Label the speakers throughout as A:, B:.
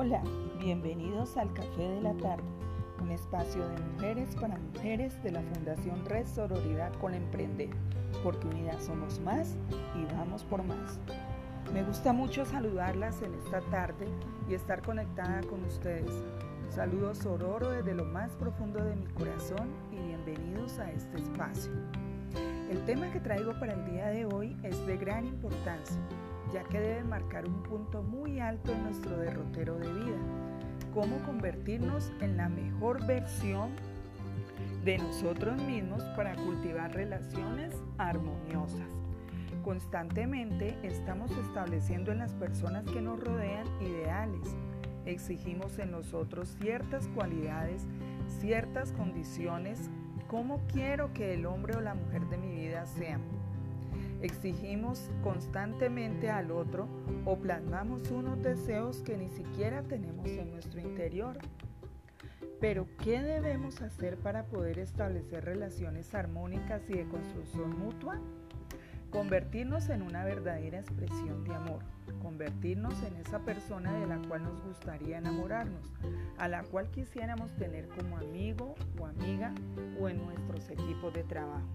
A: Hola, bienvenidos al Café de la Tarde, un espacio de mujeres para mujeres de la Fundación Red Sororidad con Emprender, porque unidas somos más y vamos por más. Me gusta mucho saludarlas en esta tarde y estar conectada con ustedes. Saludos sororo desde lo más profundo de mi corazón y bienvenidos a este espacio. El tema que traigo para el día de hoy es de gran importancia ya que debe marcar un punto muy alto en nuestro derrotero de vida. Cómo convertirnos en la mejor versión de nosotros mismos para cultivar relaciones armoniosas. Constantemente estamos estableciendo en las personas que nos rodean ideales. Exigimos en nosotros ciertas cualidades, ciertas condiciones, cómo quiero que el hombre o la mujer de mi vida sean Exigimos constantemente al otro o plasmamos unos deseos que ni siquiera tenemos en nuestro interior. Pero, ¿qué debemos hacer para poder establecer relaciones armónicas y de construcción mutua? Convertirnos en una verdadera expresión de amor, convertirnos en esa persona de la cual nos gustaría enamorarnos, a la cual quisiéramos tener como amigo o amiga o en nuestros equipos de trabajo.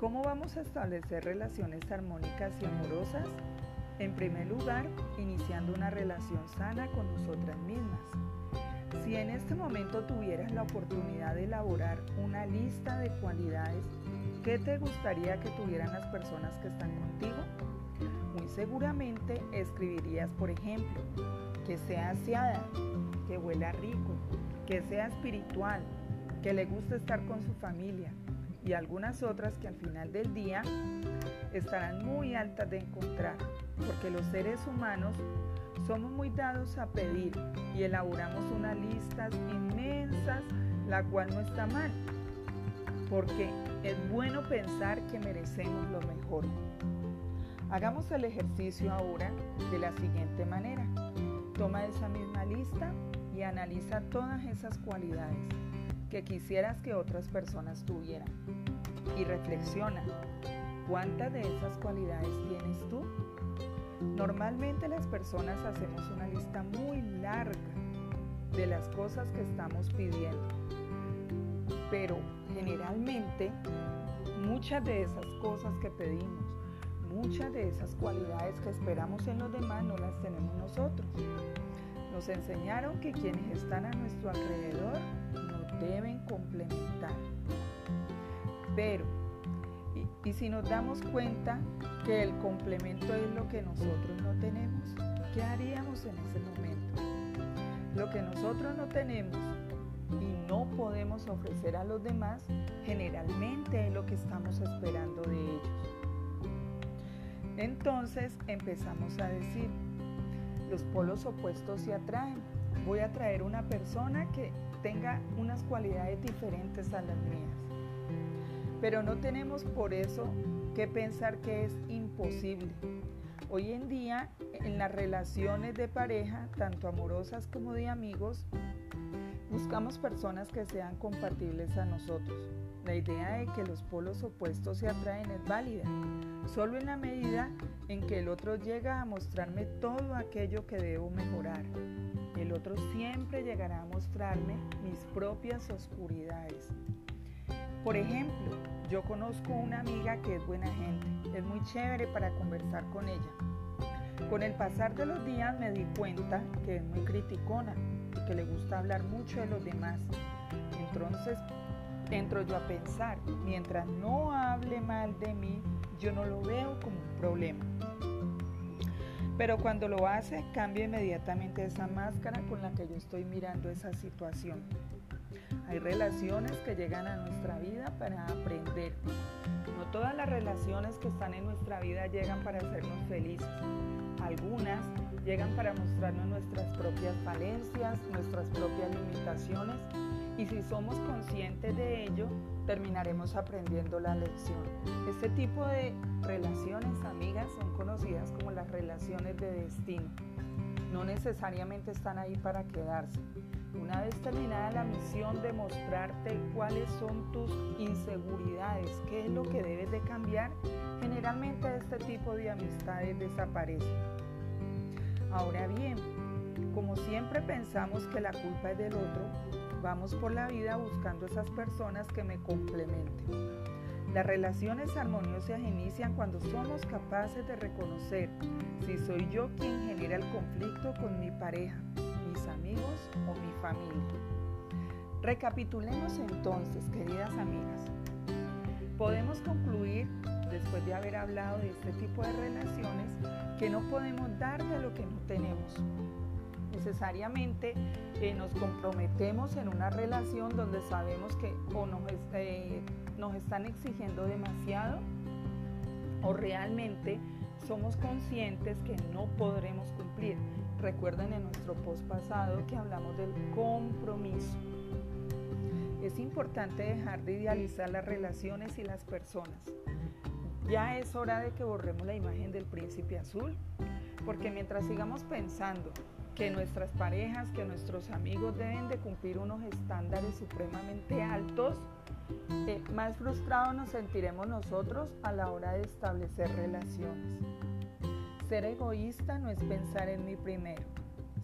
A: ¿Cómo vamos a establecer relaciones armónicas y amorosas? En primer lugar, iniciando una relación sana con nosotras mismas. Si en este momento tuvieras la oportunidad de elaborar una lista de cualidades, ¿qué te gustaría que tuvieran las personas que están contigo? Muy seguramente escribirías, por ejemplo, que sea aseada, que huela rico, que sea espiritual, que le guste estar con su familia, y algunas otras que al final del día estarán muy altas de encontrar, porque los seres humanos somos muy dados a pedir y elaboramos unas listas inmensas, la cual no está mal, porque es bueno pensar que merecemos lo mejor. Hagamos el ejercicio ahora de la siguiente manera. Toma esa misma lista y analiza todas esas cualidades que quisieras que otras personas tuvieran. Y reflexiona, ¿cuántas de esas cualidades tienes tú? Normalmente las personas hacemos una lista muy larga de las cosas que estamos pidiendo, pero generalmente muchas de esas cosas que pedimos, muchas de esas cualidades que esperamos en los demás no las tenemos nosotros. Nos enseñaron que quienes están a nuestro alrededor deben complementar. Pero, y, si nos damos cuenta que el complemento es lo que nosotros no tenemos, ¿qué haríamos en ese momento? Lo que nosotros no tenemos y no podemos ofrecer a los demás, generalmente es lo que estamos esperando de ellos. Entonces empezamos a decir, los polos opuestos se atraen. Voy a traer una persona que tenga unas cualidades diferentes a las mías. Pero no tenemos por eso que pensar que es imposible. Hoy en día, en las relaciones de pareja, tanto amorosas como de amigos, buscamos personas que sean compatibles a nosotros. La idea de que los polos opuestos se atraen es válida, solo en la medida en que el otro llega a mostrarme todo aquello que debo mejorar el otro siempre llegará a mostrarme mis propias oscuridades. Por ejemplo, yo conozco una amiga que es buena gente, es muy chévere para conversar con ella. Con el pasar de los días me di cuenta que es muy criticona y que le gusta hablar mucho de los demás. Entonces entro yo a pensar, mientras no hable mal de mí, yo no lo veo como un problema. Pero cuando lo hace, cambia inmediatamente esa máscara con la que yo estoy mirando esa situación. Hay relaciones que llegan a nuestra vida para aprender. No todas las relaciones que están en nuestra vida llegan para hacernos felices. Algunas llegan para mostrarnos nuestras propias falencias, nuestras propias limitaciones y si somos conscientes de ello, terminaremos aprendiendo la lección. Este tipo de relaciones, amigas, son conocidas como las relaciones de destino. No necesariamente están ahí para quedarse. Una vez terminada la misión de mostrarte cuáles son tus inseguridades, qué es lo que debes de cambiar, generalmente este tipo de amistades desaparecen. Ahora bien, Como siempre pensamos que la culpa es del otro, vamos por la vida buscando esas personas que me complementen. Las relaciones armoniosas inician cuando somos capaces de reconocer si soy yo quien genera el conflicto con mi pareja, mis amigos o mi familia. Recapitulemos entonces, queridas amigas. Podemos concluir, después de haber hablado de este tipo de relaciones, que no podemos dar de lo que no tenemos. Necesariamente eh, nos comprometemos en una relación donde sabemos que o nos, eh, nos están exigiendo demasiado o realmente somos conscientes que no podremos cumplir. Recuerden en nuestro post pasado que hablamos del compromiso. Es importante dejar de idealizar las relaciones y las personas. Ya es hora de que borremos la imagen del príncipe azul, porque mientras sigamos pensando que nuestras parejas, que nuestros amigos deben de cumplir unos estándares supremamente altos, eh, más frustrados nos sentiremos nosotros a la hora de establecer relaciones. Ser egoísta no es pensar en mí primero.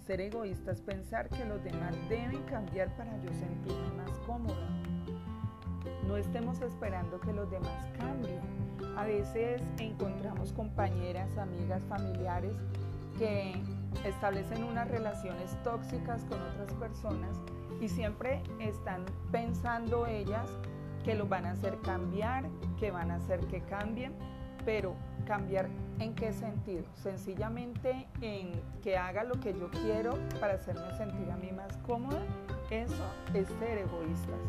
A: Ser egoísta es pensar que los demás deben cambiar para yo sentirme más cómoda. No estemos esperando que los demás cambien. A veces encontramos compañeras, amigas, familiares que establecen unas relaciones tóxicas con otras personas y siempre están pensando ellas que los van a hacer cambiar, que van a hacer que cambien, pero cambiar en qué sentido? Sencillamente en que haga lo que yo quiero para hacerme sentir a mí más cómoda. Eso es ser egoístas.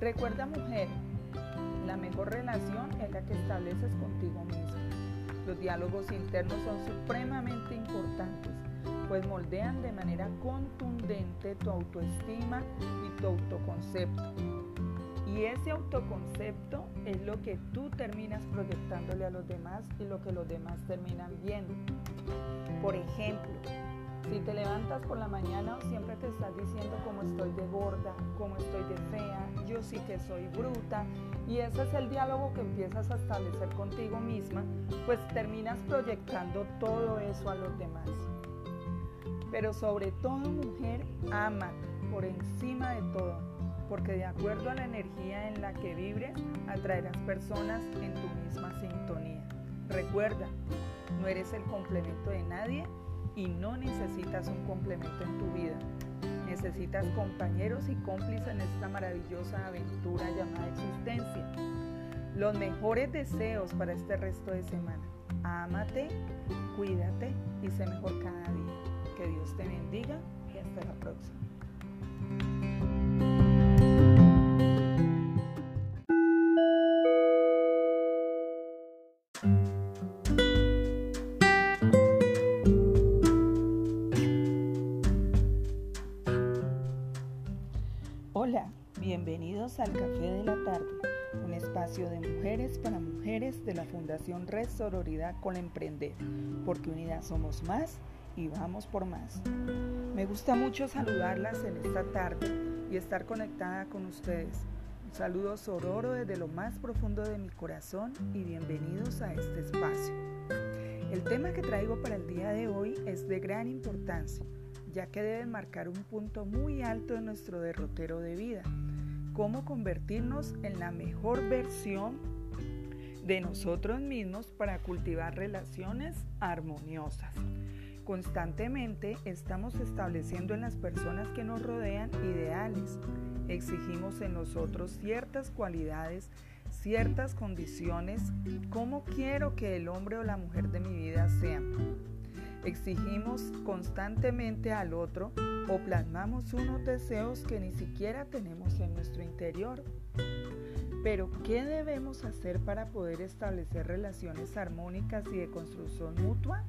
A: Recuerda mujer, la mejor relación es la que estableces contigo misma. Los diálogos internos son supremamente importantes, pues moldean de manera contundente tu autoestima y tu autoconcepto. Y ese autoconcepto es lo que tú terminas proyectándole a los demás y lo que los demás terminan viendo. Por ejemplo, si te levantas por la mañana siempre te estás diciendo cómo estoy de gorda, cómo estoy de fea, yo sí que soy bruta, y ese es el diálogo que empiezas a establecer contigo misma, pues terminas proyectando todo eso a los demás. Pero sobre todo, mujer, ama por encima de todo, porque de acuerdo a la energía en la que vibres, atraerás personas en tu misma sintonía. Recuerda, no eres el complemento de nadie y no necesitas un complemento en tu vida. Necesitas compañeros y cómplices en esta maravillosa aventura llamada existencia. Los mejores deseos para este resto de semana. Ámate, cuídate y sé mejor cada día. Que Dios te bendiga y hasta la próxima. Al Café de la Tarde, un espacio de mujeres para mujeres de la Fundación Red Sororidad con Emprender, porque unidas somos más y vamos por más. Me gusta mucho saludarlas en esta tarde y estar conectada con ustedes. Un saludo sororo desde lo más profundo de mi corazón y bienvenidos a este espacio. El tema que traigo para el día de hoy es de gran importancia ya que debe marcar un punto muy alto en nuestro derrotero de vida. Cómo convertirnos en la mejor versión de nosotros mismos para cultivar relaciones armoniosas. Constantemente estamos estableciendo en las personas que nos rodean ideales. Exigimos en nosotros ciertas cualidades, ciertas condiciones, cómo quiero que el hombre o la mujer de mi vida sean exigimos constantemente al otro o plasmamos unos deseos que ni siquiera tenemos en nuestro interior. Pero, ¿qué debemos hacer para poder establecer relaciones armónicas y de construcción mutua?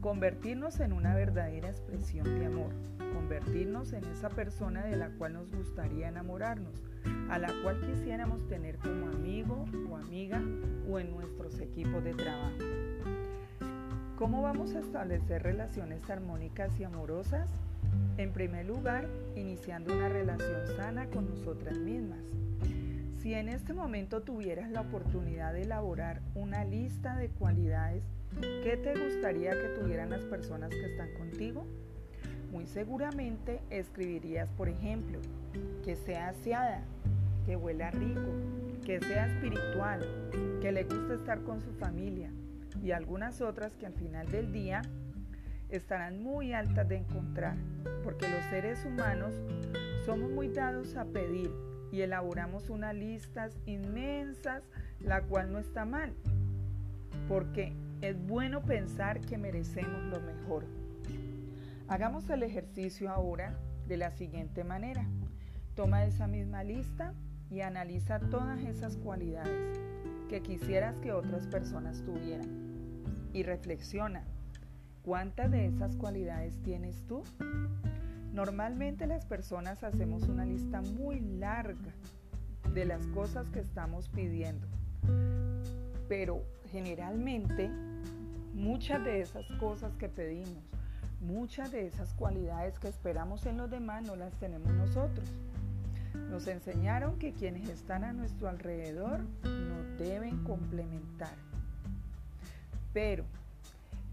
A: Convertirnos en una verdadera expresión de amor, convertirnos en esa persona de la cual nos gustaría enamorarnos, a la cual quisiéramos tener como amigo o amiga o en nuestros equipos de trabajo. ¿Cómo vamos a establecer relaciones armónicas y amorosas? En primer lugar, iniciando una relación sana con nosotras mismas. Si en este momento tuvieras la oportunidad de elaborar una lista de cualidades, ¿qué te gustaría que tuvieran las personas que están contigo? Muy seguramente escribirías, por ejemplo, que sea aseada, que huela rico, que sea espiritual, que le guste estar con su familia y algunas otras que al final del día estarán muy altas de encontrar, porque los seres humanos somos muy dados a pedir y elaboramos unas listas inmensas, la cual no está mal, porque es bueno pensar que merecemos lo mejor. Hagamos el ejercicio ahora de la siguiente manera. Toma esa misma lista y analiza todas esas cualidades que quisieras que otras personas tuvieran. Y reflexiona, ¿cuántas de esas cualidades tienes tú? Normalmente las personas hacemos una lista muy larga de las cosas que estamos pidiendo, pero generalmente muchas de esas cosas que pedimos, muchas de esas cualidades que esperamos en los demás no las tenemos nosotros. Nos enseñaron que quienes están a nuestro alrededor nos deben complementar. Pero,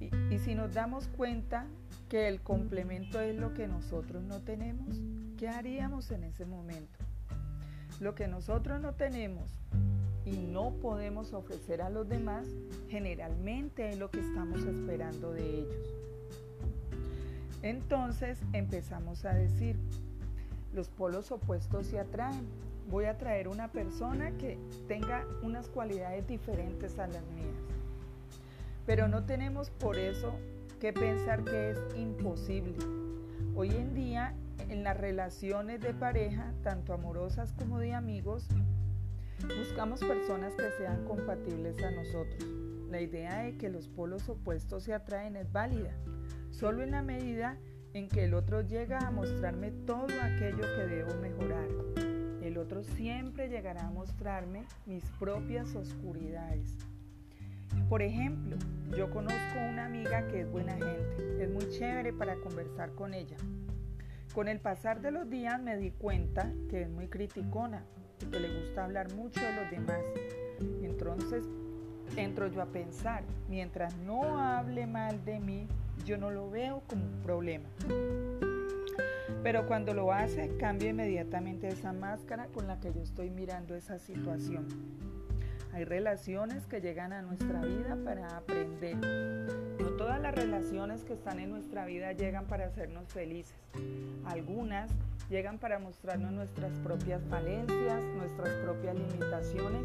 A: y, si nos damos cuenta que el complemento es lo que nosotros no tenemos, ¿qué haríamos en ese momento? Lo que nosotros no tenemos y no podemos ofrecer a los demás, generalmente es lo que estamos esperando de ellos. Entonces empezamos a decir, los polos opuestos se atraen. Voy a traer una persona que tenga unas cualidades diferentes a las mías. Pero no tenemos por eso que pensar que es imposible. Hoy en día, en las relaciones de pareja, tanto amorosas como de amigos, buscamos personas que sean compatibles a nosotros. La idea de que los polos opuestos se atraen es válida, solo en la medida en que el otro llega a mostrarme todo aquello que debo mejorar. El otro siempre llegará a mostrarme mis propias oscuridades. Por ejemplo, yo conozco una amiga que es buena gente, es muy chévere para conversar con ella. Con el pasar de los días me di cuenta que es muy criticona y que le gusta hablar mucho de los demás. Entonces entro yo a pensar, mientras no hable mal de mí, yo no lo veo como un problema. Pero cuando lo hace, cambia inmediatamente esa máscara con la que yo estoy mirando esa situación. Hay relaciones que llegan a nuestra vida para aprender. No todas las relaciones que están en nuestra vida llegan para hacernos felices. Algunas llegan para mostrarnos nuestras propias falencias, nuestras propias limitaciones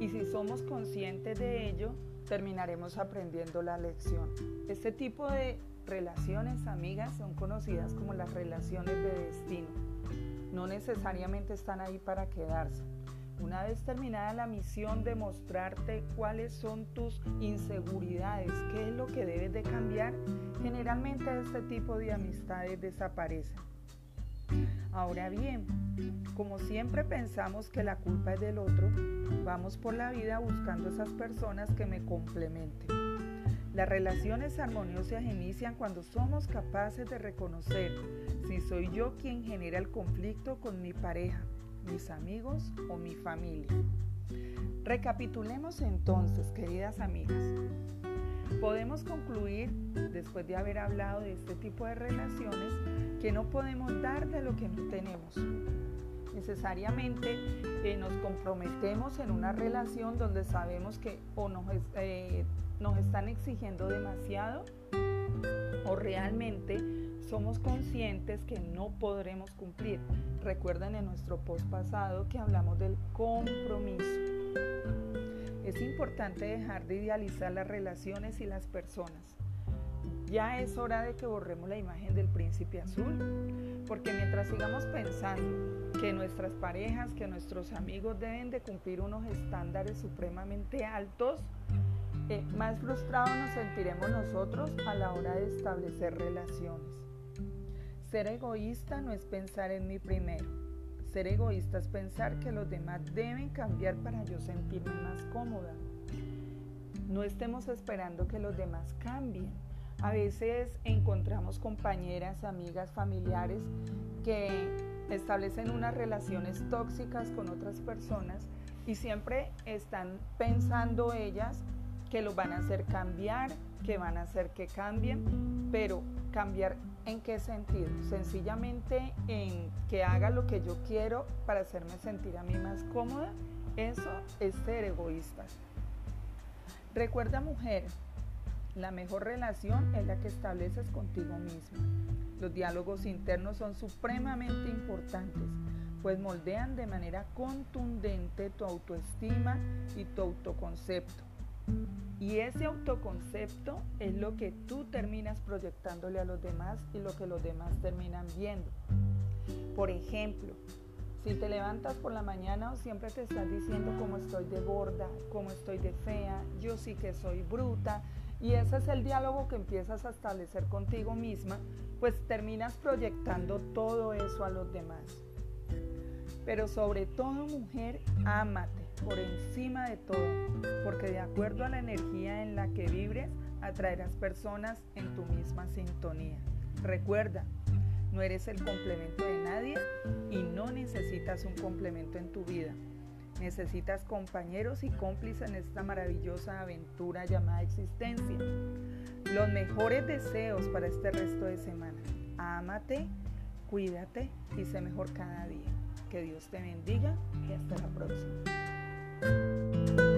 A: y si somos conscientes de ello, terminaremos aprendiendo la lección. Este tipo de relaciones, amigas, son conocidas como las relaciones de destino. No necesariamente están ahí para quedarse. Una vez terminada la misión de mostrarte cuáles son tus inseguridades, qué es lo que debes de cambiar, generalmente este tipo de amistades desaparecen. Ahora bien, como siempre pensamos que la culpa es del otro, vamos por la vida buscando esas personas que me complementen. Las relaciones armoniosas inician cuando somos capaces de reconocer si soy yo quien genera el conflicto con mi pareja mis amigos o mi familia. Recapitulemos entonces, queridas amigas. Podemos concluir, después de haber hablado de este tipo de relaciones, que no podemos dar de lo que no tenemos. Necesariamente eh, nos comprometemos en una relación donde sabemos que o nos, eh, nos están exigiendo demasiado o realmente somos conscientes que no podremos cumplir. Recuerden en nuestro post pasado que hablamos del compromiso. Es importante dejar de idealizar las relaciones y las personas. Ya es hora de que borremos la imagen del príncipe azul, porque mientras sigamos pensando que nuestras parejas, que nuestros amigos deben de cumplir unos estándares supremamente altos, eh, más frustrados nos sentiremos nosotros a la hora de establecer relaciones. Ser egoísta no es pensar en mí primero. Ser egoísta es pensar que los demás deben cambiar para yo sentirme más cómoda. No estemos esperando que los demás cambien. A veces encontramos compañeras, amigas, familiares que establecen unas relaciones tóxicas con otras personas Y siempre están pensando ellas que lo van a hacer cambiar, que van a hacer que cambien, pero cambiar en qué sentido? Sencillamente en que haga lo que yo quiero para hacerme sentir a mí más cómoda. Eso es ser egoísta. Recuerda mujer, la mejor relación es la que estableces contigo misma. Los diálogos internos son supremamente importantes, pues moldean de manera contundente tu autoestima y tu autoconcepto. Y ese autoconcepto es lo que tú terminas proyectándole a los demás y lo que los demás terminan viendo. Por ejemplo, si te levantas por la mañana o siempre te estás diciendo cómo estoy de gorda, cómo estoy de fea, yo sí que soy bruta, y ese es el diálogo que empiezas a establecer contigo misma, pues terminas proyectando todo eso a los demás. Pero sobre todo, mujer, ámate por encima de todo, porque de acuerdo a la energía en la que vibres, atraerás personas en tu misma sintonía. Recuerda, no eres el complemento de nadie y no necesitas un complemento en tu vida. Necesitas compañeros y cómplices en esta maravillosa aventura llamada existencia. Los mejores deseos para este resto de semana. Ámate, cuídate y sé mejor cada día. Que Dios te bendiga y hasta la próxima. Música